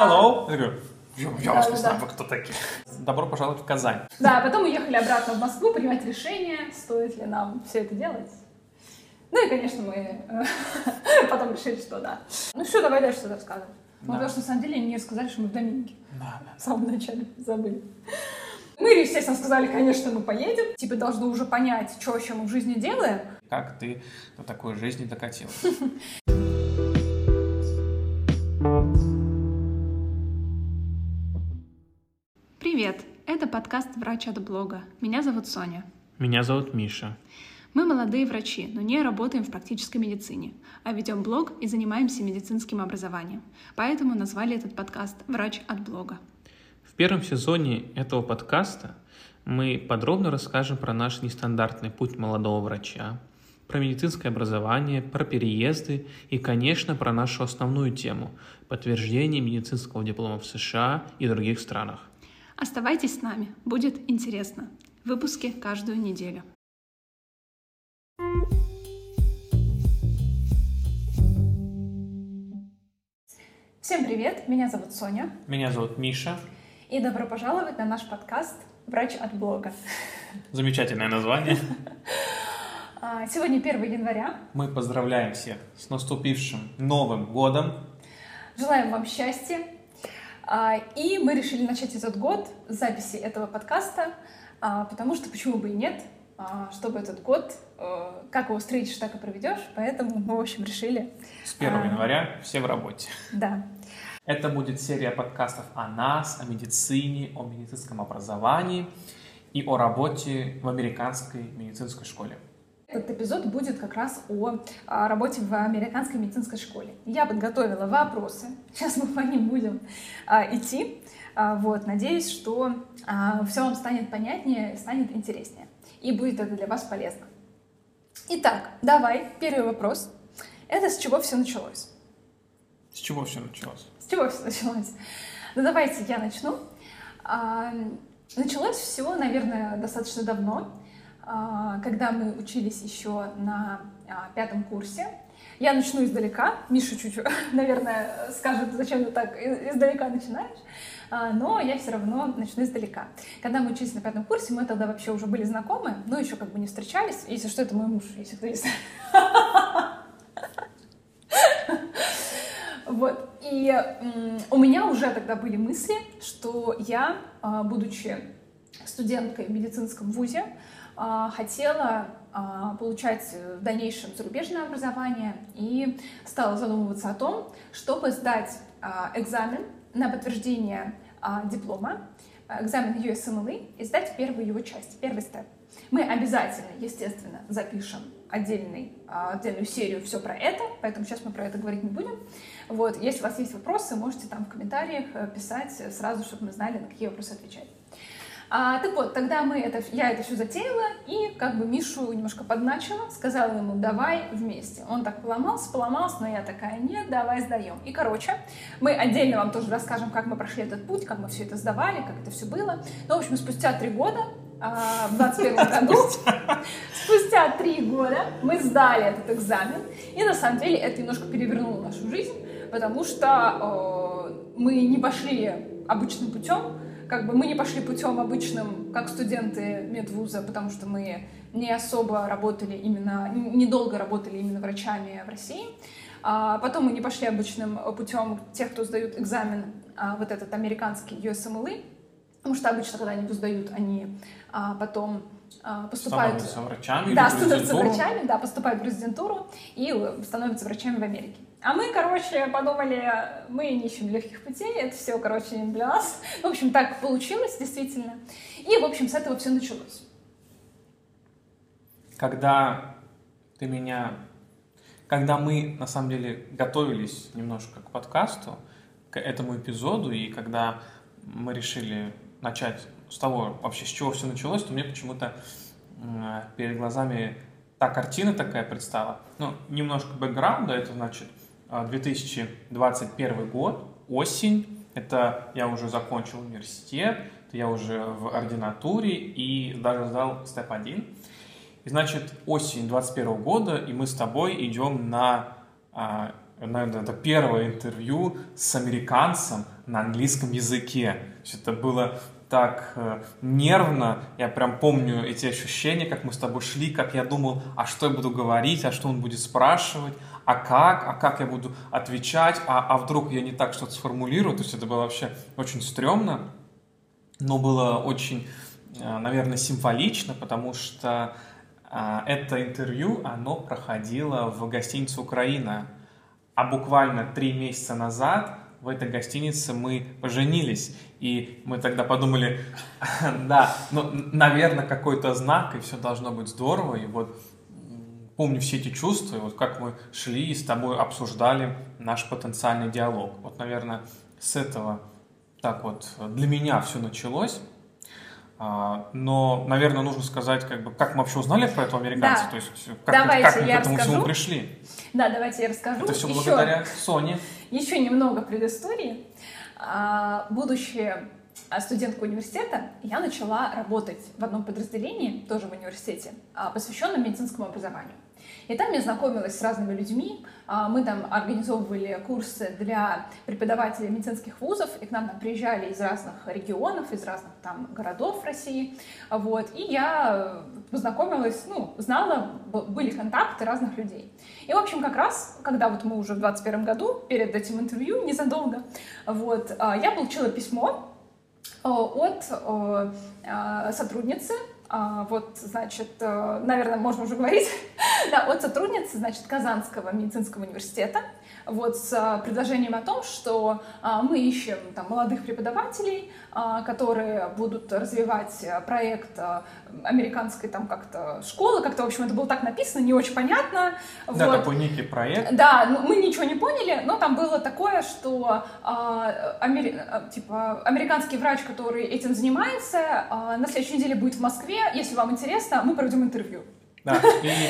Hello. Я говорю, я, вас не знаю, вы кто такие? Добро пожаловать в Казань. Да, потом уехали обратно в Москву принимать решение, стоит ли нам все это делать. Ну и, конечно, мы э, потом решили, что да. Ну что, давай дальше что-то рассказывать. Ну, Да. потому что, на самом деле, мне сказали, что мы в Доминике. Да, да. В самом начале забыли. Мы, естественно, сказали, конечно, мы поедем. Типа, должны уже понять, что вообще мы в жизни делаем. Как ты до такой жизни докатилась? Это подкаст «Врач от блога». Меня зовут Соня. Меня зовут Миша. Мы молодые врачи, но не работаем в практической медицине, а ведем блог и занимаемся медицинским образованием. Поэтому назвали этот подкаст «Врач от блога». В первом сезоне этого подкаста мы подробно расскажем про наш нестандартный путь молодого врача, про медицинское образование, про переезды и, конечно, про нашу основную тему – подтверждение медицинского диплома в США и других странах. Оставайтесь с нами, будет интересно. Выпуски каждую неделю. Всем привет, меня зовут Соня, Меня зовут Миша. и добро пожаловать на наш подкаст «Врач от блога». Замечательное название. А, Сегодня 1 января. Мы поздравляем всех с наступившим Новым годом. Желаем вам счастья. А, И мы решили начать этот год с записи этого подкаста, а, потому что почему бы и нет, а, чтобы этот год, э, как его встретишь, так и проведешь. Поэтому мы, в общем, решили, С 1 А. января все в работе. да, Это будет серия подкастов о нас, о медицине, о медицинском образовании и о работе в американской медицинской школе. Этот эпизод будет как раз о, а, работе в американской медицинской школе. Я подготовила вопросы. Сейчас мы по ним будем а, идти. А, вот, надеюсь, что все вам станет понятнее, станет интереснее. И будет это для вас полезно. Итак, давай, первый вопрос. Это с чего все началось? С чего все началось? С чего все началось? Ну, давайте я начну. А, Началось все, наверное, достаточно давно, а, когда мы учились еще на а, пятом курсе. Я начну издалека. Миша чуть-чуть, наверное, скажет, зачем ты так издалека начинаешь. А, Но я все равно начну издалека. Когда мы учились на пятом курсе, мы тогда вообще уже были знакомы, но еще как бы не встречались. Если что, это мой муж, если кто есть. Вот. И у меня уже тогда были мысли, что я, а, будучи студенткой в медицинском вузе, а, хотела а, получать в дальнейшем зарубежное образование и стала задумываться о том, чтобы сдать а, экзамен на подтверждение а, диплома, а, экзамен USMLE и сдать первую его часть, первый степ. Мы обязательно, естественно, запишем отдельный, а, отдельную серию все про это, поэтому сейчас мы про это говорить не будем. Вот, если у вас есть вопросы, можете там в комментариях э, писать сразу, чтобы мы знали, на какие вопросы отвечать. А, так вот, тогда мы это, я это все затеяла и как бы Мишу немножко подначила, сказала ему, давай вместе. Он так поломался, поломался, но я такая, нет, давай сдаем. И, короче, мы отдельно вам тоже расскажем, как мы прошли этот путь, как мы все это сдавали, как это все было. Ну, в общем, спустя три года, а, в 21 году, спустя три года мы сдали этот экзамен. И на самом деле это немножко перевернуло нашу жизнь, потому что э, мы не пошли обычным путем, как бы мы не пошли путем обычным, как студенты медвуза, потому что мы не особо работали именно, недолго работали именно врачами в России. А потом мы не пошли обычным путем тех, кто сдают экзамен, а, вот этот американский USMLE, потому что обычно, когда они его сдают, они а, потом а, поступают... Становятся врачами Да, становятся врачами, да, поступают в резидентуру и становятся врачами в Америке. А мы, короче, подумали, мы не ищем легких путей, это все, короче, не для нас. В общем, так получилось, действительно. И, в общем, с этого все началось. Когда ты меня... Когда мы, на самом деле, готовились немножко к подкасту, к этому эпизоду, и когда мы решили начать с того, вообще, с чего все началось, то мне почему-то перед глазами та картина такая предстала. Ну, немножко бэкграунда, это значит 2021 год, осень, это я уже закончил университет, я уже в ординатуре и даже сдал степ 1. И значит, осень 21 года, и мы с тобой идем на, а, наверное, это первое интервью с американцем на английском языке. Это было так э, нервно. Я прям помню эти ощущения, как мы с тобой шли, как я думал, а что я буду говорить, а что он будет спрашивать, а как, а как я буду отвечать, а, а вдруг я не так что-то сформулирую. То есть это было вообще очень стрёмно, но было очень, э, наверное, символично, потому что э, это интервью, оно проходило в гостинице «Украина». А буквально три месяца назад в этой гостинице мы поженились. И мы тогда подумали, да, ну, наверное, какой-то знак, и все должно быть здорово. И вот помню все эти чувства, и вот как мы шли и с тобой обсуждали наш потенциальный диалог. Вот, наверное, с этого так вот для меня все началось. А, но, наверное, нужно сказать, как, бы, как мы вообще узнали про этого американца, да. то есть как, давайте как мы я к этому расскажу. всему пришли. Да, давайте я расскажу. Это все Еще- благодаря Соне. Еще немного предыстории. А, Будучи а, студенткой университета, я начала работать в одном подразделении, тоже в университете, посвященном медицинскому образованию. И там я знакомилась с разными людьми. А, Мы там организовывали курсы для преподавателей медицинских вузов, и к нам там приезжали из разных регионов, из разных там городов России. А, Вот. И я познакомилась, ну, знала, были контакты разных людей. И, в общем, как раз, когда вот мы уже в 21 году, перед этим интервью, незадолго, вот, а, я получила письмо э, от сотрудницы, а, вот, значит, э, наверное, можно уже говорить, да, от сотрудницы, значит, Казанского медицинского университета, вот, с э, предложением о том, что а, мы ищем там молодых преподавателей, а, которые будут развивать проект американской там как-то школы, как-то, в общем, это было так написано, не очень понятно, Да, вот. такой некий проект. Да, ну, мы ничего не поняли, но там было такое, что а, амери- а, типа американский врач, который этим занимается, а, на следующей неделе будет в Москве. Если вам интересно, мы проведем интервью. Да, и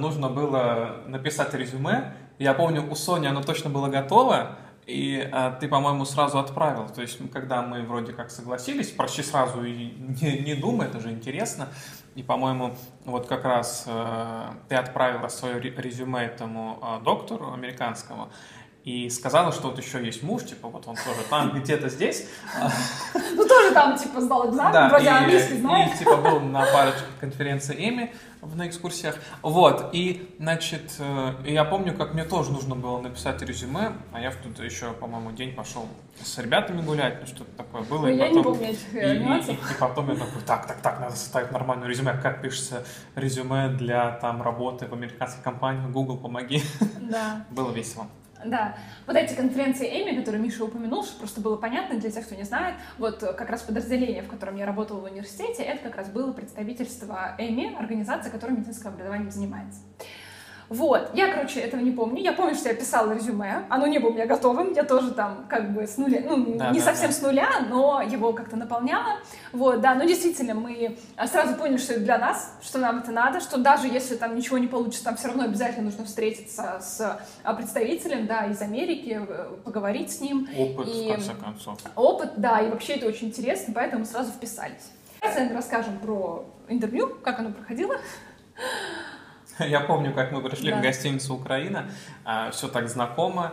нужно было написать резюме. Я помню, у Сони оно точно было готово, и э, ты, по-моему, сразу отправил. То есть, когда мы вроде как согласились, почти сразу и не, не думай, это же интересно. И, по-моему, вот как раз э, ты отправила свое ре- резюме этому э, доктору американскому, и сказала, что вот еще есть муж, типа вот он тоже там где-то здесь. Ну, тоже там, типа, сдал экзамен, вроде английский знает. и, типа был на парочке конференции Эми на экскурсиях. Вот, и, значит, э, я помню, как мне тоже нужно было написать резюме, а я в тут еще, по-моему, день пошел с ребятами гулять, ну что-то такое было. Ну, и я не потом- помню этих и, и- и- и потом я такой, так, так, так, надо составить нормальное резюме. Как пишется резюме для там работы в американской компании? Google, помоги. Да. Было весело. Да, вот эти конференции Эми, которые Миша упомянул, чтобы просто было понятно для тех, кто не знает, вот э, как раз подразделение, в котором я работала в университете, это как раз было представительство Эми, организация, которая медицинским образованием занимается. Вот, я, короче, этого не помню. Я помню, что я писала резюме. Оно не было у меня готовым. Я тоже там как бы с нуля, ну, Да, не да, совсем да. с нуля, но его как-то наполняла. Вот, да, ну действительно, мы а, сразу поняли, что это для нас, что нам это надо, что даже если там ничего не получится, там все равно обязательно нужно встретиться с а, представителем, да, из Америки, э, поговорить с ним. Опыт, И- в конце концов. Опыт, да, и вообще это очень интересно, поэтому сразу вписались. Сейчас наверное, расскажем про интервью, как оно проходило. Я помню, как мы пришли Да. в гостиницу Украина, все так знакомо,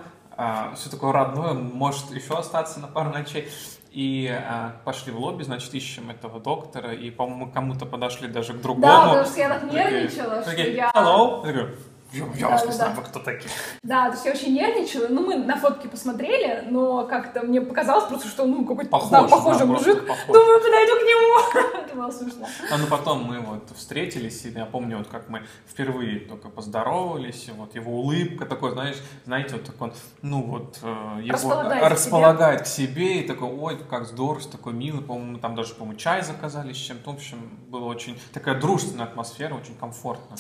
все такое родное, может еще остаться на пару ночей. И а, пошли в лобби, значит, ищем этого доктора, и, по-моему, мы кому-то подошли даже к другому. Да, потому что я так Такие- нервничала, что такие, я... Hello? Я говорю, я, я вас не Да-да-да. знаю, вы кто такие? Да, то есть я очень нервничала. Ну, мы на фотки посмотрели, но как-то мне показалось просто, что, ну, какой-то Похож, да, да, похожий просто мужик. похож. Думаю, подойду к нему. Это было смешно. А ну потом мы вот встретились, и я помню, вот как мы впервые только поздоровались, и вот его улыбка такой, знаешь, знаете, вот такой, ну вот э, его Располагает к располагает к себе, и такой, ой, как здорово, такой милый, по-моему, мы там даже, по-моему, чай заказали с чем-то, в общем, было очень, такая дружественная атмосфера, очень комфортно.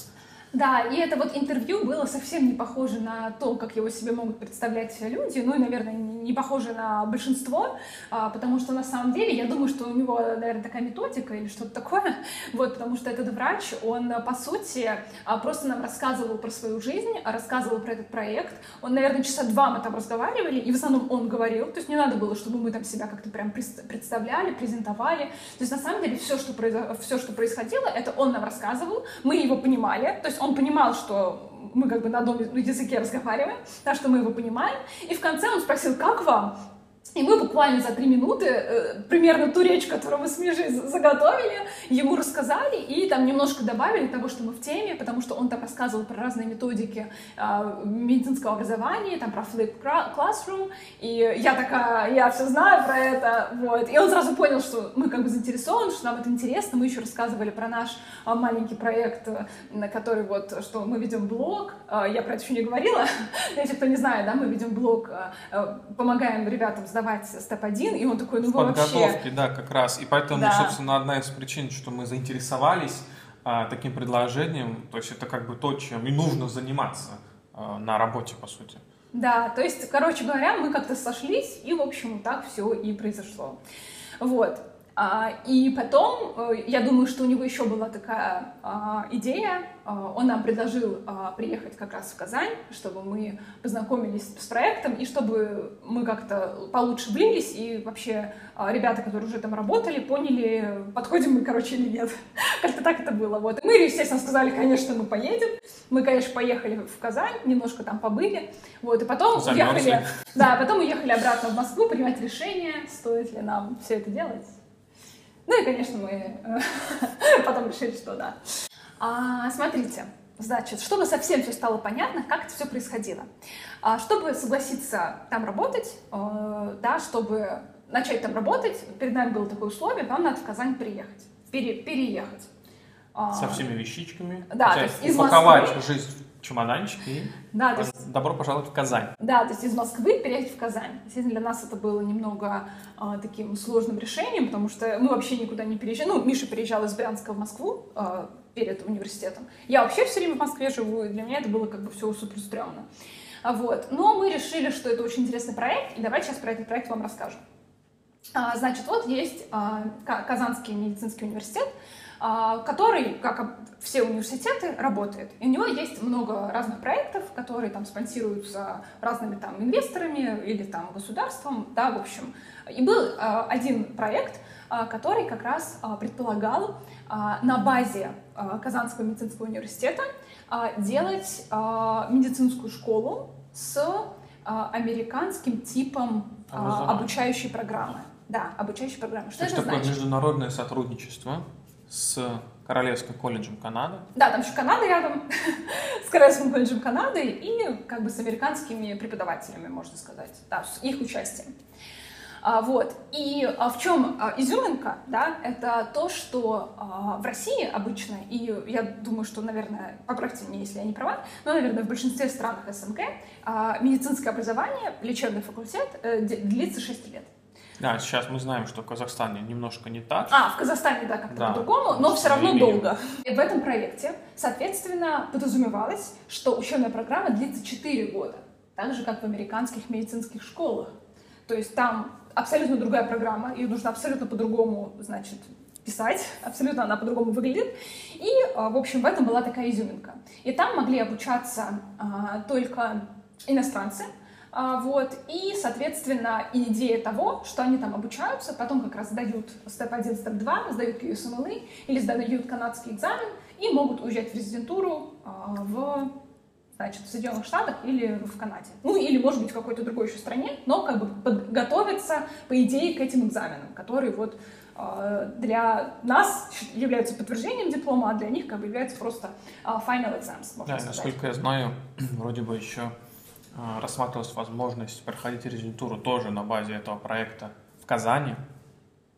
Да, и это вот интервью было совсем не похоже на то, как его себе могут представлять люди, ну и, наверное, не похоже на большинство, а, потому что на самом деле я думаю, что у него, наверное, такая методика или что-то такое, вот, потому что этот врач, он, по сути, а, просто нам рассказывал про свою жизнь, рассказывал про этот проект, он, наверное, часа два мы там разговаривали, и в основном он говорил, то есть не надо было, чтобы мы там себя как-то прям представляли, презентовали, то есть на самом деле все, что, произо- все, что происходило, это он нам рассказывал, мы его понимали, то есть он понимал, что мы как бы на одном языке разговариваем, так что мы его понимаем. И в конце он спросил, как вам? И мы буквально за три минуты э, примерно ту речь, которую мы с Мишей заготовили, ему рассказали и там немножко добавили того, что мы в теме, потому что он там рассказывал про разные методики э, медицинского образования, там про Flip Classroom, и я такая, я все знаю про это, вот. И он сразу понял, что мы как бы заинтересованы, что нам это интересно. Мы еще рассказывали про наш э, маленький проект, на который вот, что мы ведем блог, э, я про это еще не говорила, если кто не знает, да, мы ведем блог, помогаем ребятам сдавать сдавать степ-1, и он такой, ну в подготовке, вообще... да, как раз. И поэтому, да. собственно, одна из причин, что мы заинтересовались а, таким предложением, то есть это как бы то, чем и нужно заниматься а, на работе, по сути. Да, то есть, короче говоря, мы как-то сошлись, и, в общем, так все и произошло. Вот. А, и потом, э, я думаю, что у него еще была такая а, идея, а, он нам предложил приехать как раз в Казань, чтобы мы познакомились с проектом, и чтобы мы как-то получше влились, и вообще ребята, которые уже там работали, поняли, подходим мы, короче, или нет. Как-то так это было. Вот. Мы, естественно, сказали, конечно, мы поедем. Мы, конечно, поехали в Казань, немножко там побыли. Вот. И потом Замерзли. уехали, да, потом уехали обратно в Москву принимать решение, стоит ли нам все это делать. Ну и, конечно, мы э, потом решили, что да. А, смотрите, значит, чтобы совсем все стало понятно, как это все происходило. А, чтобы согласиться там работать, э, да, чтобы начать там работать, перед нами было такое условие, вам надо в Казань приехать, пере, переехать. А, Со всеми вещичками. Да, то есть из упаковать Москвы, жизнь чемоданчик и да, то есть, добро пожаловать в Казань. Да, то есть из Москвы переехать в Казань. Естественно, для нас это было немного э, таким сложным решением, потому что мы вообще никуда не переезжали. Ну, Миша переезжал из Брянска в Москву э, перед университетом. Я вообще все время в Москве живу, и для меня это было как бы все супер стрёмно. А вот. Но мы решили, что это очень интересный проект, и давайте сейчас про этот проект вам расскажем. А, значит, вот есть а, Казанский медицинский университет, который, как все университеты, работает. И у него есть много разных проектов, которые там спонсируются разными там инвесторами или там государством, да, в общем. И был а, один проект, а, который как раз предполагал на базе Казанского медицинского университета делать медицинскую школу с американским типом обучающей программы. Да, обучающей программы. Что То это такое международное сотрудничество с Королевским колледжем Канады. Да, там еще Канада рядом, с Королевским колледжем Канады и как бы с американскими преподавателями, можно сказать, да, с их участием. А, вот. И а, в чем а, изюминка, да, это то, что а, в России обычно, и я думаю, что, наверное, поправьте меня, если я не права, но, наверное, в большинстве стран СНГ а, медицинское образование, лечебный факультет э, длится 6 лет. Да, сейчас мы знаем, что в Казахстане немножко не так. А, в Казахстане, да, как-то да. по-другому, но все равно долго. И в этом проекте, соответственно, подразумевалось, что учебная программа длится 4 года, так же, как в американских медицинских школах. То есть там абсолютно другая программа, ее нужно абсолютно по-другому, значит, писать, абсолютно она по-другому выглядит. И, а, в общем, в этом была такая изюминка. И там могли обучаться а, только иностранцы, вот, и, соответственно, идея того, что они там обучаются, потом как раз сдают степ 1, степ 2, сдают QSMLE или сдают канадский экзамен и могут уезжать в резидентуру а, в значит, в Соединенных Штатах или в Канаде. Ну, или, может быть, в какой-то другой еще стране, но как бы подготовиться, по идее, к этим экзаменам, которые вот а, для нас являются подтверждением диплома, а для них как бы являются просто final exams, можно да, сказать. насколько я знаю, вроде бы еще а, рассматривалась возможность проходить резидентуру тоже на базе этого проекта в Казани.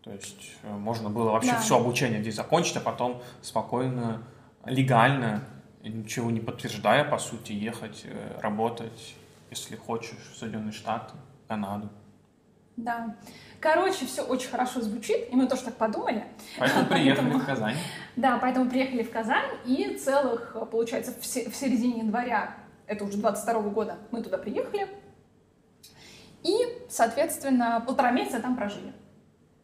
То есть э, можно было вообще да. все обучение здесь закончить, а потом спокойно, легально, ничего не подтверждая, по сути, ехать, э, работать, если хочешь, в Соединенные Штаты, Канаду. Да. Короче, все очень хорошо звучит, и мы тоже так подумали. Поэтому приехали поэтому, в Казань. Да, поэтому приехали в Казань, и целых, получается, в середине января это уже 22 -го года, мы туда приехали, и, соответственно, полтора месяца там прожили.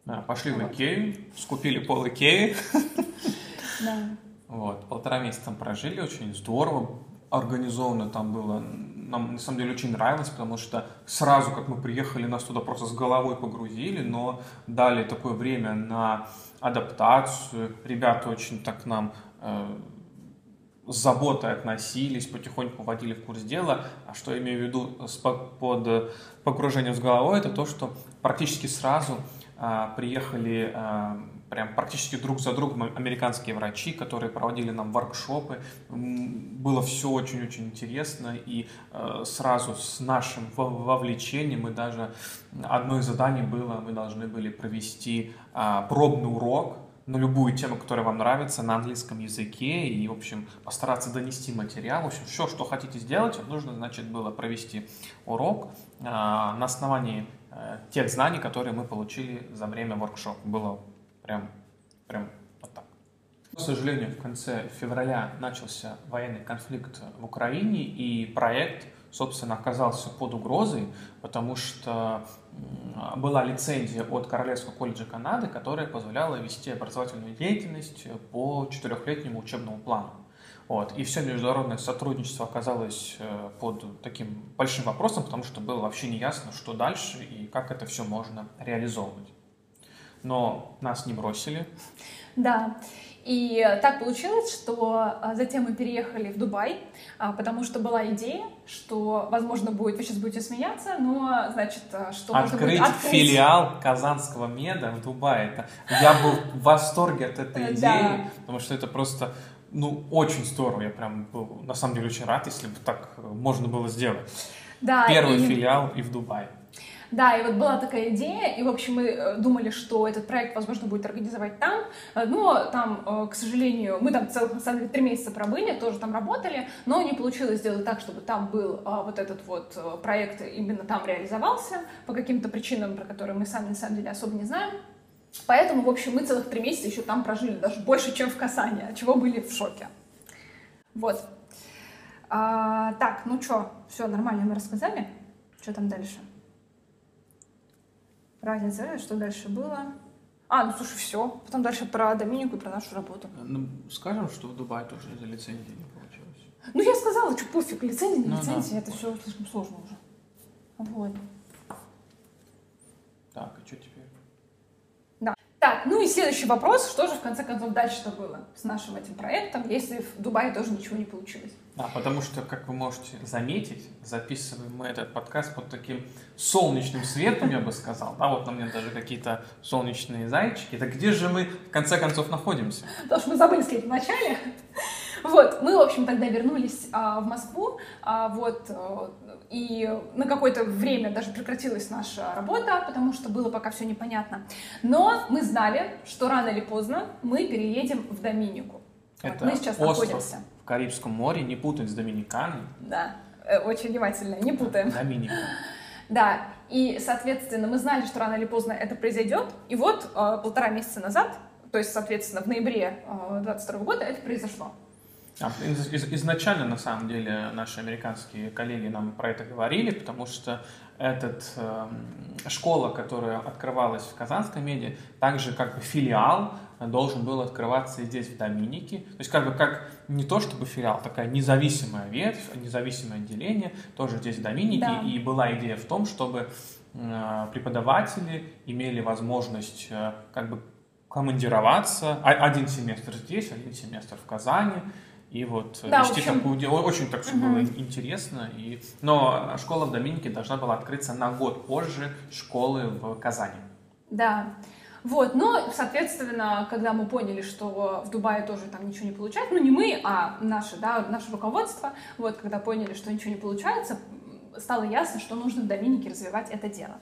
Да, пошли вот. в Икею, скупили пол Икеи. Да. Вот, полтора месяца там прожили, очень здорово, организованно там было. Нам, на самом деле, очень нравилось, потому что сразу, как мы приехали, нас туда просто с головой погрузили, но дали такое время на адаптацию. Ребята очень так нам э, с заботой относились, потихоньку вводили в курс дела. А что я имею в виду под погружением с головой, это то, что практически сразу а, приехали а, прям практически друг за другом американские врачи, которые проводили нам воркшопы. Было все очень-очень интересно, и э, сразу с нашим вовлечением мы даже одно из заданий было, мы должны были провести а, пробный урок на любую тему, которая вам нравится, на английском языке, и, в общем, постараться донести материал. В общем, все, что хотите сделать, нужно, значит, было провести урок на основании э, тех знаний, которые мы получили за время воркшопа. Было Прям, прям вот так. К сожалению, в конце февраля начался военный конфликт в Украине, и проект, собственно, оказался под угрозой, потому что была лицензия от Королевского колледжа Канады, которая позволяла вести образовательную деятельность по четырехлетнему учебному плану. Вот. И все международное сотрудничество оказалось э, под таким большим вопросом, потому что было вообще не ясно, что дальше и как это все можно реализовывать но нас не бросили. Да. И так получилось, что а, затем мы переехали в Дубай, а, потому что была идея, что, возможно, будет, вы сейчас будете смеяться, но, значит, а, что открыть, будет открыть филиал Казанского меда в Дубае. Это, я был в восторге от этой идеи, да. потому что это просто ну, очень здорово. Я прям был, на самом деле, очень рад, если бы так можно было сделать. Да, Первый и... филиал и в Дубае. Да, и вот была такая идея, и, в общем, мы э, думали, что этот проект, возможно, будет организовать там, э, но там, э, к сожалению, мы там целых, на самом деле, три месяца пробыли, тоже там работали, но не получилось сделать так, чтобы там был вот этот вот проект именно там реализовался по каким-то причинам, про которые мы сами, на самом деле, особо не знаем. Поэтому, в общем, мы целых три месяца еще там прожили, даже больше, чем в Касане, от чего были в шоке. Вот. А, так, ну что, все нормально мы рассказали? Что там дальше? Разница, что дальше было? А, ну слушай, все. Потом дальше про Доминику и про нашу работу. Ну, скажем, что в Дубае тоже из-за лицензии не получилось. Ну, я сказала, что пофиг, лицензия, не ну, лицензия, да. это все слишком сложно уже. Вот. Так, и что теперь? Так, ну и следующий вопрос, что же в конце концов дальше-то было с нашим этим проектом, если в Дубае тоже ничего не получилось? Да, потому что, как вы можете заметить, записываем мы этот подкаст под таким солнечным светом, я бы сказал. Да, вот на мне даже какие-то солнечные зайчики. Так где же мы в конце концов находимся? Потому что мы забыли сказать в начале. Вот, мы, в общем, тогда вернулись а, в Москву, а, вот, а, и на какое-то время даже прекратилась наша работа, потому что было пока все непонятно. Но мы знали, что рано или поздно мы переедем в Доминику. Это вот, мы сейчас остров находимся. в Карибском море, не путать с Доминиканой. Да, э, очень внимательно, не путаем. Доминика. Да, и, соответственно, мы знали, что рано или поздно это произойдет. И вот э, полтора месяца назад, то есть, соответственно, в ноябре 2022 э, года это произошло. А, изначально, на самом деле, наши американские коллеги нам про это говорили, потому что этот, э, школа, которая открывалась в Казанской меди, также как бы филиал должен был открываться здесь, в Доминике. То есть как бы как не то чтобы филиал, такая независимая ветвь, независимое отделение, тоже здесь в Доминике. Да. И была идея в том, чтобы э, преподаватели имели возможность э, как бы командироваться. Один семестр здесь, один семестр в Казани и вот да, вести общем... такую очень так все угу. было интересно. И... Но школа в Доминике должна была открыться на год позже школы в Казани. Да. Вот, но, соответственно, когда мы поняли, что в Дубае тоже там ничего не получается, ну не мы, а наше, да, наше руководство, вот, когда поняли, что ничего не получается, стало ясно, что нужно в Доминике развивать это дело.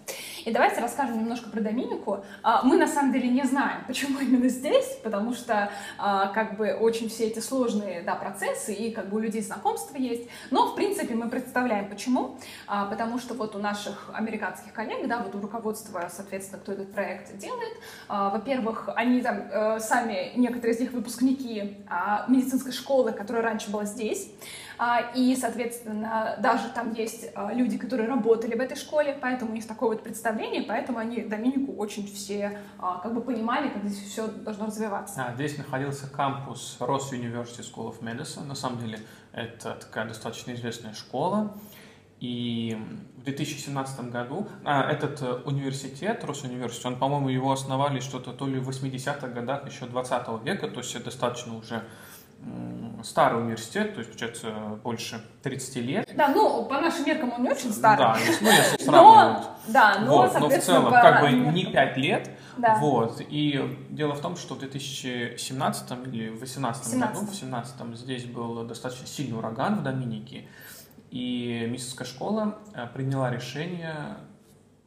И давайте расскажем немножко про Доминику. А, мы на самом деле не знаем, почему именно здесь, потому что а, как бы очень все эти сложные да, процессы и как бы у людей знакомства есть. Но в принципе мы представляем, почему. А, потому что вот у наших американских коллег, да, вот у руководства, соответственно, кто этот проект делает, во-первых, они там э, сами, некоторые из них выпускники медицинской школы, которая раньше была здесь. А, и, соответственно, даже там есть а, люди, которые работали в этой школе, поэтому у них такое вот представление, поэтому они Доминику очень все а, как бы понимали, как здесь все должно развиваться. А, здесь находился кампус Ross University School of Medicine. На самом деле это такая достаточно известная школа. И в 2017 году а, этот э, университет, Росуниверситет, он, по-моему, его основали что-то то ли в 80-х годах еще 20 века, то есть достаточно уже старый университет, то есть, получается, больше 30 лет. Да, ну, по нашим меркам он не очень старый. Да, ну, если сравнивать. Но, да, но, вот, но в целом, по как бы меркам. не 5 лет. Да. Вот. И дело в том, что в 2017 или в 2018 году, в 2017 здесь был достаточно сильный ураган в Доминике, и медицинская школа э, приняла решение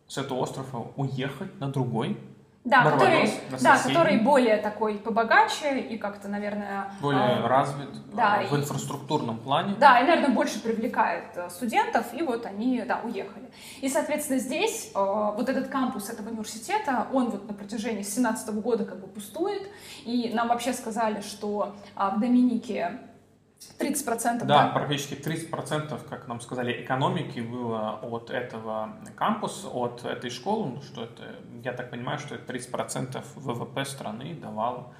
с этого острова уехать на другой, Да, Барбадос, который, на да, который более такой побогаче и как-то, наверное... более а, развит да, э, в инфраструктурном плане. Да, и, наверное, больше привлекает э, студентов, и вот они, да, уехали. И, соответственно, здесь э, вот этот кампус этого университета, он вот на протяжении 17 года как бы пустует, и нам вообще сказали, что а, в Доминике 30% Да, практически 30%, как нам сказали, экономики было от этого кампуса, от этой школы, ну, что это, я так понимаю, что это 30% ВВП страны давала,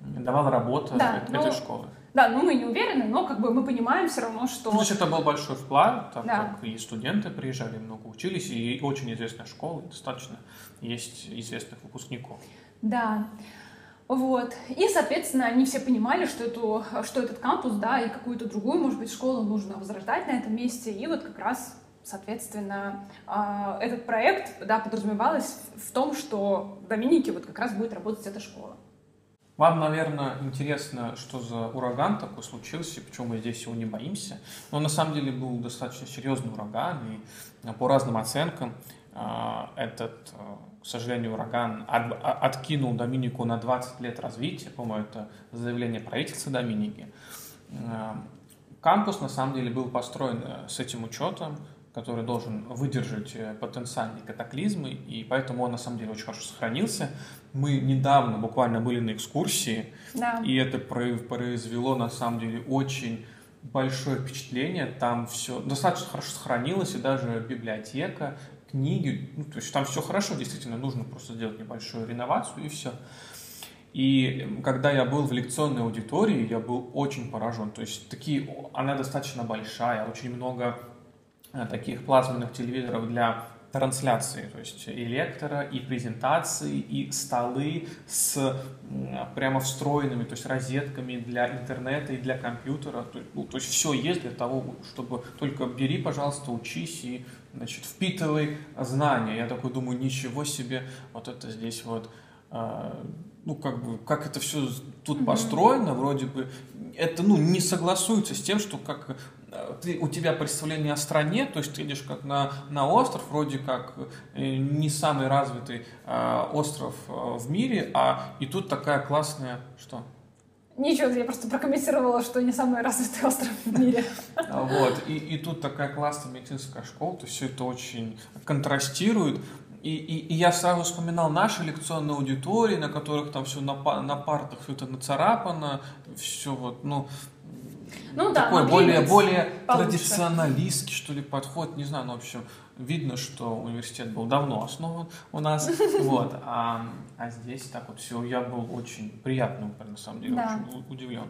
давала работа Да, ну, этой школы. Да, ну мы не уверены, но как бы мы понимаем все равно, что... Ну, Значит, это был большой вклад, так Да. как и студенты приезжали, много учились, и очень известная школа, достаточно есть известных выпускников. Да. Вот. И, соответственно, они все понимали, что, эту, что этот кампус, да, и какую-то другую, может быть, школу нужно возрождать на этом месте. И вот как раз, соответственно, а, этот проект, да, подразумевалось в том, что в Доминике вот как раз будет работать эта школа. Вам, наверное, интересно, что за ураган такой случился, почему мы здесь его не боимся. Но на самом деле был достаточно серьезный ураган, и по разным оценкам этот, э, к сожалению, ураган от- а- откинул Доминику на 20 лет развития. По-моему, это заявление правительства Доминики. Э, Кампус, на самом деле, был построен э, с этим учетом, который должен выдержать потенциальные катаклизмы, и поэтому он, на самом деле, очень хорошо сохранился. Мы недавно буквально были на экскурсии, Да. и это про- произвело, на самом деле, очень большое впечатление. Там все достаточно хорошо сохранилось, и даже библиотека, книги, ну, то есть там все хорошо, действительно, нужно просто сделать небольшую реновацию, и все. И когда я был в лекционной аудитории, я был очень поражен. То есть такие, она достаточно большая, очень много э, таких плазменных телевизоров для трансляции, то есть и лектора, и презентации, и столы с прямо встроенными, то есть розетками для интернета и для компьютера. То, ну, то есть все есть для того, чтобы только бери, пожалуйста, учись и значит, впитывай знания. Я такой думаю, ничего себе, вот это здесь вот а, ну, как бы, как это все тут Мгм. построено, вроде бы, это, ну, не согласуется с тем, что как э, ты, у тебя представление о стране, то есть ты идешь как на, на остров, вроде как э, не самый развитый э, остров э, в мире, а и тут такая классная, что? Ничего, я просто прокомментировала, что не самый развитый остров в мире. А, Вот, и, и тут такая классная медицинская школа, то все это очень контрастирует. И, и, и я сразу вспоминал наши лекционные аудитории, на которых там все на, на партах все это нацарапано, все вот, ну, Ну да, такой более, более получше. традиционалистский, что ли, подход, не знаю, ну, в общем, видно, что университет был давно основан у нас, вот, а, а здесь так вот все, я был очень приятно, на самом деле, Да. очень удивлен.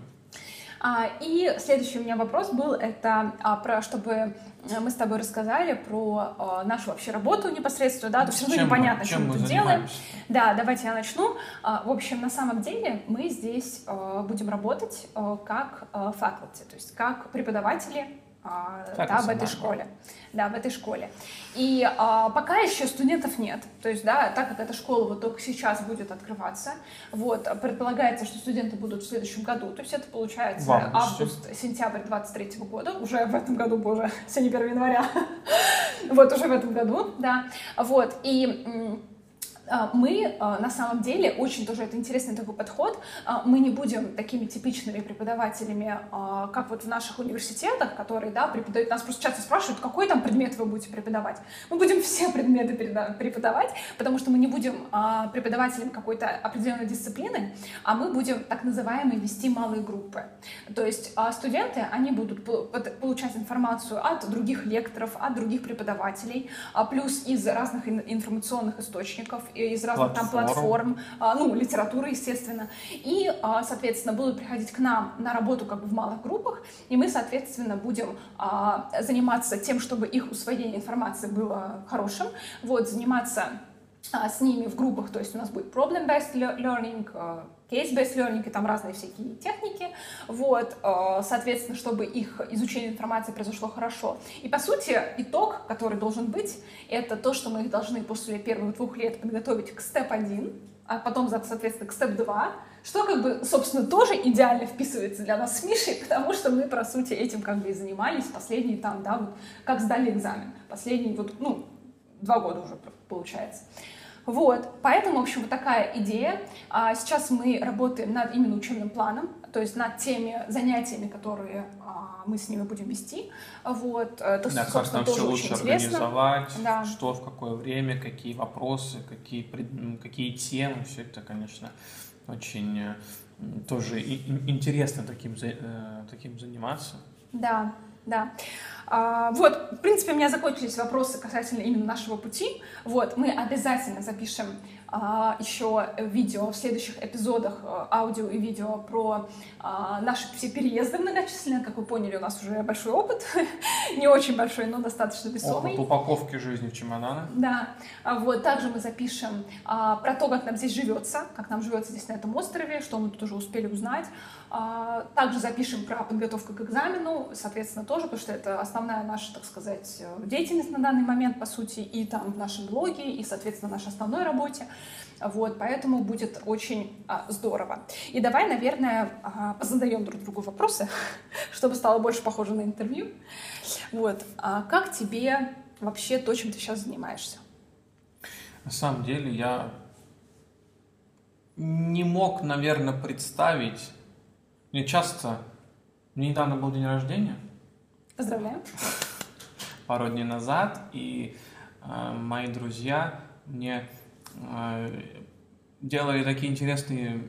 А, И следующий у меня вопрос был, это а, про, чтобы э, мы с тобой рассказали про а, нашу вообще работу непосредственно, да, то все равно Чем мы- непонятно, чем что мы тут делаем. Да, давайте я начну. А, В общем, на самом деле мы здесь а, будем работать а, как а, faculty, то есть как преподаватели а, да, в этой школе. Да, в этой школе. И а, пока еще студентов нет. То есть, да, так как эта школа вот только сейчас будет открываться, вот, предполагается, что студенты будут в следующем году. То есть это получается август-сентябрь 23 года. Уже в этом году, боже, сегодня 1 января. Вот, уже в этом году, да. Вот, и мы а, на самом деле очень тоже это интересный такой подход. а, Мы не будем такими типичными преподавателями, а, как вот в наших университетах, которые да, преподают. Нас просто часто спрашивают, какой там предмет вы будете преподавать. Мы будем все предметы преподавать, потому что мы не будем а, преподавателем какой-то определенной дисциплины, а мы будем так называемые вести малые группы. То есть а, студенты, они будут получать информацию от других лекторов, от других преподавателей, а плюс из разных ин- информационных источников, из разных там Платформ. платформ, а, ну, литературы, естественно. И, а, соответственно, будут приходить к нам на работу как бы в малых группах, и мы, соответственно, будем а, заниматься тем, чтобы их усвоение информации было хорошим, вот, заниматься с ними в группах, то есть у нас будет problem-based learning, а, case-based learning и там разные всякие техники, вот, а, соответственно, чтобы их изучение информации произошло хорошо. И, по сути, итог, который должен быть, это то, что мы их должны после первых двух лет подготовить к степ 1, а потом, соответственно, к степ 2, что, как бы, собственно, тоже идеально вписывается для нас с Мишей, потому что мы, по сути, этим как бы и занимались последние там, да, вот, как сдали экзамен. Последние вот, ну, два года уже получается. Вот, поэтому, в общем, вот такая идея. А сейчас мы работаем над именно учебным планом, то есть над теми занятиями, которые а, мы с ними будем вести. Вот, это, да, как нам все лучше организовать, да. что, в какое время, какие вопросы, какие, какие темы, все это, конечно, очень э, тоже интересно таким, э, таким заниматься. Да, да. А, вот, в принципе, у меня закончились вопросы касательно именно нашего пути. Вот, мы обязательно запишем еще видео в следующих эпизодах, а, аудио и видео про а, наши все переезды многочисленные. Как вы поняли, у нас уже большой опыт, не очень большой, но достаточно весомый. Опыт упаковки жизни в чемоданы. Да, вот, также мы запишем про то, как нам здесь живется, как нам живется здесь на этом острове, что мы тут уже успели узнать. Также запишем про подготовку к экзамену, соответственно, тоже, потому что это основная наша, так сказать, деятельность на данный момент, по сути, и там в нашем блоге, и, соответственно, в нашей основной работе. Вот, поэтому будет очень а, здорово. И давай, наверное, а, позадаем друг другу вопросы, чтобы стало больше похоже на интервью. Вот, а как тебе вообще то, чем ты сейчас занимаешься? На самом деле я не мог, наверное, представить. Мне часто... Мне недавно был день рождения. Поздравляю. Пару дней назад, и э, мои друзья мне делали такие интересные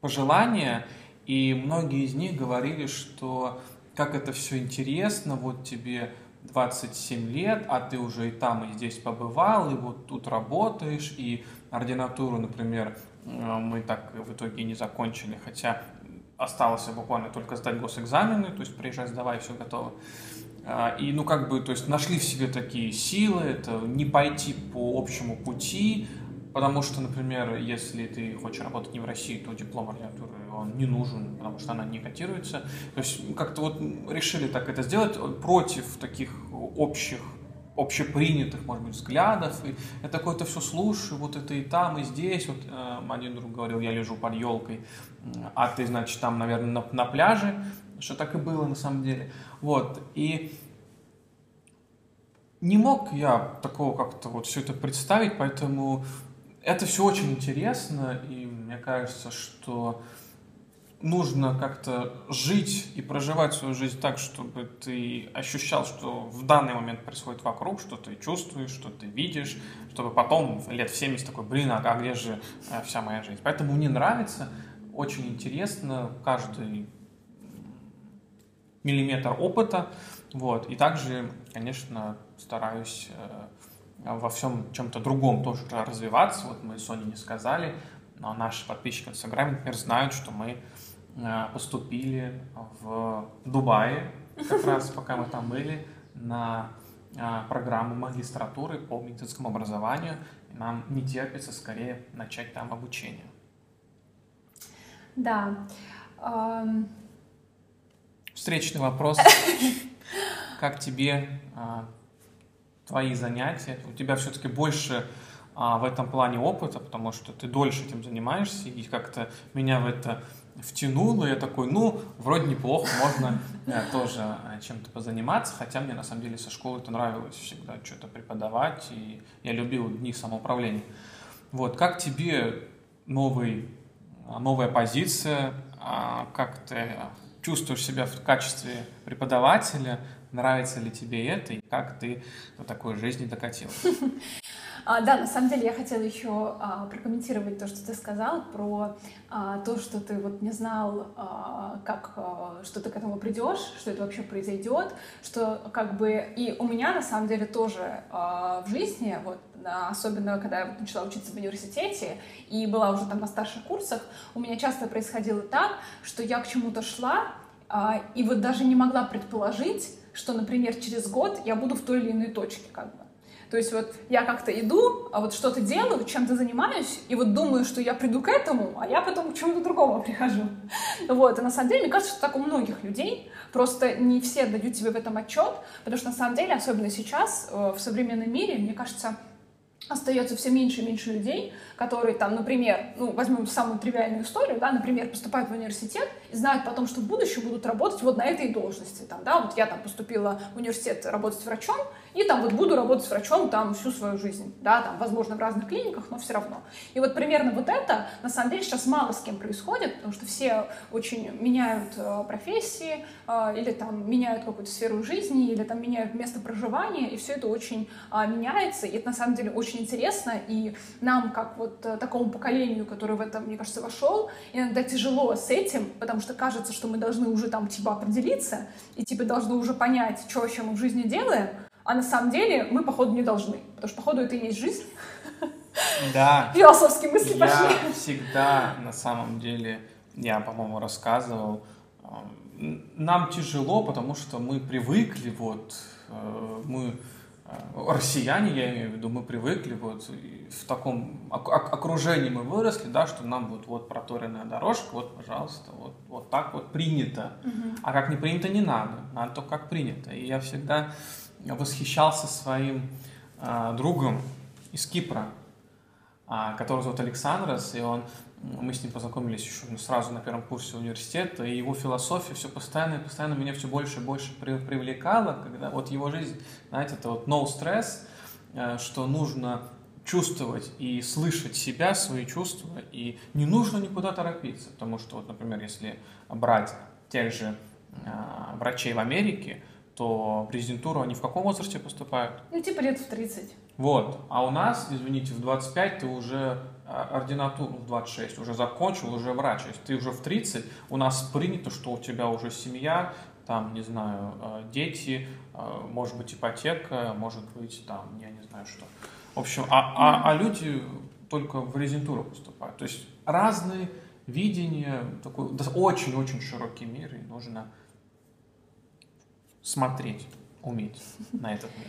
пожелания, и многие из них говорили, что как это все интересно, вот тебе 27 лет, а ты уже и там, и здесь побывал, и вот тут работаешь, и ординатуру, например, э, мы так в итоге не закончили, хотя осталось буквально только сдать госэкзамены, то есть приезжай, сдавай, все готово. А, и, ну, как бы, то есть нашли в себе такие силы, это не пойти по общему пути, Потому что, например, если ты хочешь работать не в России, то диплом ординатуры он не нужен, потому что она не котируется. То есть как-то вот решили так это сделать против таких общих общепринятых, может быть, взглядов. И я такое-то все слушаю, вот это и там, и здесь. Вот э, один друг говорил, я лежу под елкой, а ты, значит, там, наверное, на, на пляже. Что так и было на самом деле. Вот. И не мог я такого как-то вот все это представить, поэтому это все очень интересно, и мне кажется, что нужно как-то жить и проживать свою жизнь так, чтобы ты ощущал, что в данный момент происходит вокруг, что ты чувствуешь, что ты видишь, чтобы потом лет в 70 такой, блин, а где же э, вся моя жизнь? Поэтому мне нравится, очень интересно каждый миллиметр опыта, вот, и также, конечно, стараюсь э, во всем чем-то другом тоже развиваться. Вот мы Соне не сказали, но наши подписчики в Инстаграме, например, знают, что мы э, поступили в Дубае, как раз пока мы там были, на э, программу магистратуры по медицинскому образованию. И нам не терпится скорее начать там обучение. Да. Встречный вопрос. Как тебе твои занятия, у тебя все-таки больше а, в этом плане опыта, потому что ты дольше этим занимаешься, и как-то меня в это втянуло, я такой, ну, вроде неплохо, можно э, тоже э, чем-то позаниматься, хотя мне на самом деле со школы это нравилось всегда что-то преподавать, и я любил дни самоуправления. Вот, как тебе новый, новая позиция, а, как ты чувствуешь себя в качестве преподавателя, Нравится ли тебе это и как ты до такой жизни докатилась? А, да, на самом деле я хотела еще а, прокомментировать то, что ты сказал про а, то, что ты вот не знал, как, что ты к этому придешь, что это вообще произойдет, что как бы и у меня на самом деле тоже в жизни, вот особенно когда я начала учиться в университете и была уже там на старших курсах, у меня часто происходило так, что я к чему-то шла и вот даже не могла предположить, что, например, через год я буду в той или иной точке, как бы. То есть вот я как-то иду, а вот что-то делаю, чем-то занимаюсь, и вот думаю, что я приду к этому, а я потом к чему-то другому прихожу. Вот, и на самом деле, мне кажется, что так у многих людей, просто не все дают себе в этом отчет, потому что на самом деле, особенно сейчас, э, в современном мире, мне кажется, остается все меньше и меньше людей, которые там, например, ну, возьмем самую тривиальную историю, да, например, поступают в университет и знают потом, что в будущем будут работать вот на этой должности, там, да, вот я там поступила в университет работать врачом, и там вот буду работать врачом там всю свою жизнь, да, там, возможно, в разных клиниках, но все равно. И вот примерно вот это, на самом деле, сейчас мало с кем происходит, потому что все очень меняют э, профессии, э, или там меняют какую-то сферу жизни, или там меняют место проживания, и все это очень э, меняется, и это на самом деле очень интересно, и нам, как вот э, такому поколению, которое в этом, мне кажется, вошел, иногда тяжело с этим, потому что кажется, что мы должны уже там типа определиться, и типа должны уже понять, что вообще мы в жизни делаем, а на самом деле мы, походу, не должны. Потому что, походу, это и есть жизнь. Да. Философские мысли я пошли. Я всегда, на самом деле, я, по-моему, рассказывал, нам тяжело, потому что мы привыкли, вот, э, мы россияне, я имею в виду, мы привыкли вот в таком окружении мы выросли, да, что нам вот вот проторенная дорожка, вот, пожалуйста, вот вот так вот принято, угу. а как не принято не надо, надо то как принято. И я всегда восхищался своим э, другом из Кипра, э, которого зовут Александрос, и он, мы с ним познакомились еще ну, сразу на первом курсе университета, и его философия все постоянно и постоянно меня все больше и больше привлекала, когда вот его жизнь, знаете, это вот no stress, э, что нужно чувствовать и слышать себя, свои чувства, и не нужно никуда торопиться, потому что, вот, например, если брать тех же э, врачей в Америке, то в резидентуру они в каком возрасте поступают? Ну, типа лет в 30. Вот. А у нас, извините, в 25 ты уже ординатуру, в 26, уже закончил, уже врач. То есть ты уже в 30, у нас принято, что у тебя уже семья, там, не знаю, а, дети, а, может быть, ипотека, может быть, там, я не знаю что. В общем, а, а, а люди только в резидентуру поступают. То есть разные видения, такой очень-очень широкий мир, и нужно смотреть, уметь на этот мир.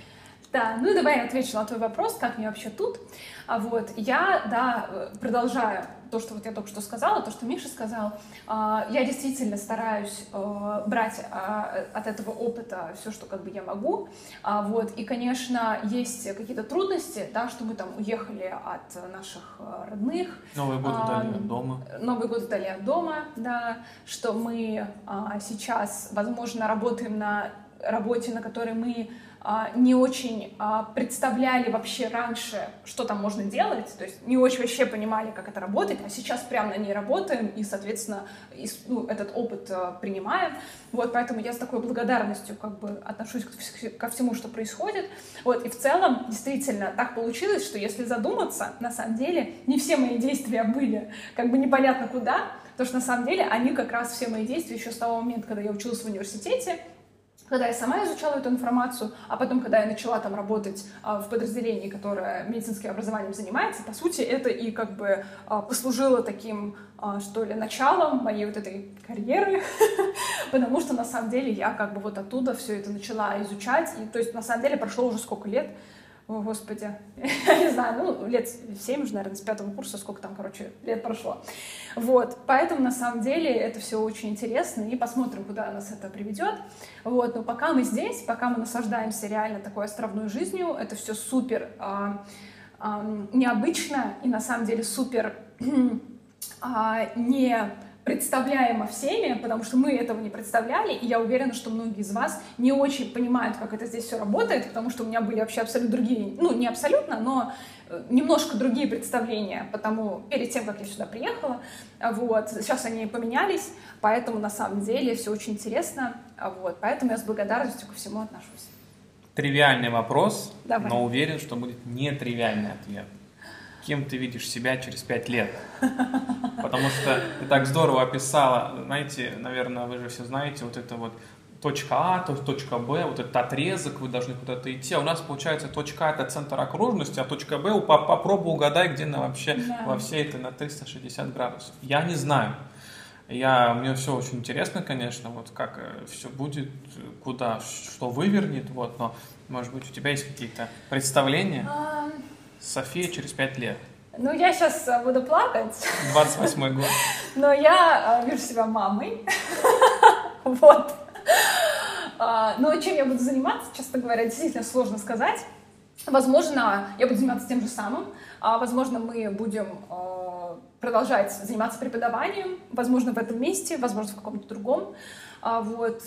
Да, ну и давай я отвечу на твой вопрос, как мне вообще тут. А вот я, да, продолжаю то, что вот я только что сказала, то, что Миша сказал, а, я действительно стараюсь а, брать а, от этого опыта все, что как бы я могу, вот, и, конечно, есть какие-то трудности, да, что мы там уехали от наших родных. Новый год вдали от дома. Новый год вдали от дома, да, что мы сейчас, возможно, работаем на работе, на которой мы а, не очень а, представляли вообще раньше, что там можно делать, то есть не очень вообще понимали, как это работает, а сейчас прямо на ней работаем и, соответственно, ну, этот опыт а, принимаем. Вот, поэтому я с такой благодарностью как бы отношусь ко всему, что происходит. Вот, и в целом, действительно, так получилось, что если задуматься, на самом деле, не все мои действия были как бы непонятно куда, потому что на самом деле они как раз все мои действия еще с того момента, когда я училась в университете, когда я сама изучала эту информацию, а потом, когда я начала там работать а, в подразделении, которое медицинским образованием занимается, по сути, это и как бы а, послужило таким, а, что ли, началом моей вот этой карьеры, потому что на самом деле я как бы вот оттуда все это начала изучать, и то есть на самом деле прошло уже сколько лет, о, Господи, я не знаю, ну, лет 7 уже, наверное, с пятого курса, сколько там, короче, лет прошло. Вот, поэтому, на самом деле, это все очень интересно, и посмотрим, куда нас это приведет. Вот, но пока мы здесь, пока мы наслаждаемся реально такой островной жизнью, это все супер а, а, необычно и, на самом деле, супер а, не представляемо всеми, потому что мы этого не представляли, и я уверена, что многие из вас не очень понимают, как это здесь все работает, потому что у меня были вообще абсолютно другие, ну, не абсолютно, но э, немножко другие представления, потому перед тем, как я сюда приехала, вот, сейчас они поменялись, поэтому на самом деле все очень интересно, вот, поэтому я с благодарностью ко всему отношусь. Тривиальный вопрос, Давай. но уверен, что будет нетривиальный ответ кем ты видишь себя через пять лет. Потому что ты так здорово описала, знаете, наверное, вы же все знаете, вот это вот точка А, точка Б, вот этот отрезок, вы должны куда-то идти. А у нас, получается, точка А – это центр окружности, а точка Б – попробуй угадай, где она вообще да. во всей этой на 360 градусов. Я не знаю. Я, мне все очень интересно, конечно, вот как все будет, куда, что вывернет, вот, но, может быть, у тебя есть какие-то представления? А, София через пять лет. Ну, я сейчас буду плакать. 28 год. Но я вижу себя мамой. Вот. А, но чем я буду заниматься, честно говоря, действительно сложно сказать. Возможно, я буду заниматься тем же самым. А, возможно, мы будем а, продолжать заниматься преподаванием, возможно, в этом месте, возможно, в каком-то другом. Вот.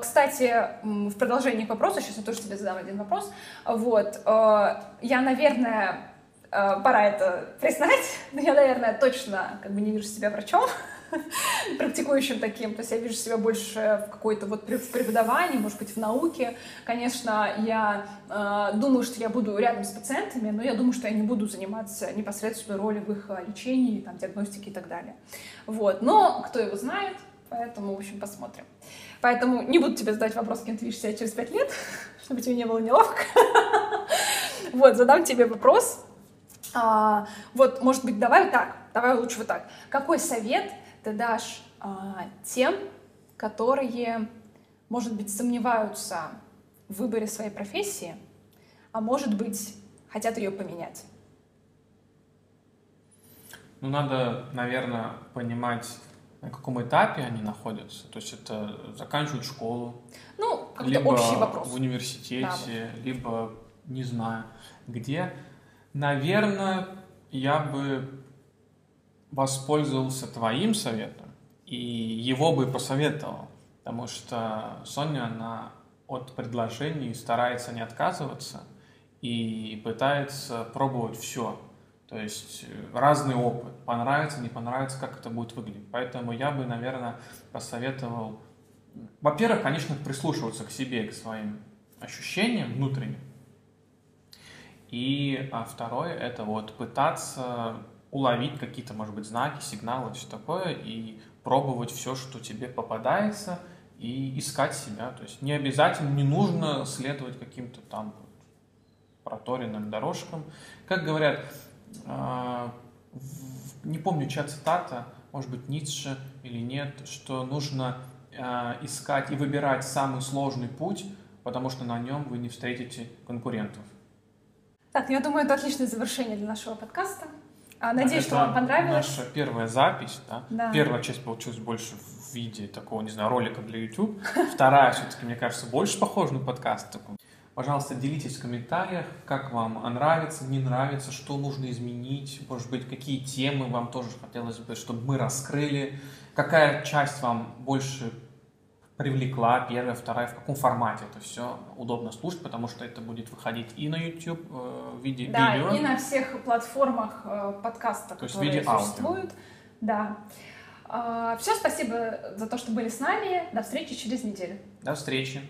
Кстати, в продолжении к вопросу, сейчас я тоже тебе задам один вопрос. Вот. Я, наверное, пора это признать, но я, наверное, точно как бы не вижу себя врачом. практикующим таким. То есть я вижу себя больше в какой-то вот в преподавании, может быть, в науке. Конечно, я э, думаю, что я буду рядом с пациентами, но я думаю, что я не буду заниматься непосредственной ролью в их лечении, там, диагностике и так далее. Вот. Но кто его знает, поэтому, в общем, посмотрим. Поэтому не буду тебе задать вопрос, кем ты видишь себя через пять лет, чтобы тебе не было неловко. Вот, задам тебе вопрос. А, вот, может быть, давай так, давай лучше вот так. Какой совет ты дашь а, тем, которые, может быть, сомневаются в выборе своей профессии, а может быть, хотят ее поменять? Ну, надо, наверное, понимать, на каком этапе они находятся. То есть это заканчивают школу, ну, общий вопрос. в университете, да. либо не знаю где. Наверное, я бы воспользовался твоим советом и его бы посоветовал, потому что Соня, она от предложений старается не отказываться и пытается пробовать все. То есть э, разный опыт. Понравится, не понравится, как это будет выглядеть. Поэтому я бы, наверное, посоветовал, во-первых, конечно, прислушиваться к себе, к своим ощущениям внутренним. И а второе, это вот пытаться уловить какие-то, может быть, знаки, сигналы, все такое, и пробовать все, что тебе попадается, и искать себя. То есть не обязательно, не нужно следовать каким-то там проторенным дорожкам. Как говорят, не помню, чья цитата, может быть, Ницше или нет, что нужно а, искать и выбирать самый сложный путь, потому что на нем вы не встретите конкурентов. Так, я думаю, это отличное завершение для нашего подкаста. А, надеюсь, что вам понравилось. Наша первая запись, да? да. Первая часть получилась больше в виде такого, не знаю, ролика для YouTube. Вторая все-таки, мне кажется, больше похожа на подкаст. Такой. Пожалуйста, делитесь в комментариях, как вам нравится, не нравится, что нужно изменить, может быть, какие темы вам тоже хотелось бы, чтобы мы раскрыли, какая часть вам больше привлекла, первая, вторая, в каком формате это все удобно слушать, потому что это будет выходить и на YouTube э, в виде да, видео. и на всех платформах э, подкаста, То которые есть в виде существуют. Аудио. Да. Э, все, спасибо за то, что были с нами. До встречи через неделю. До встречи.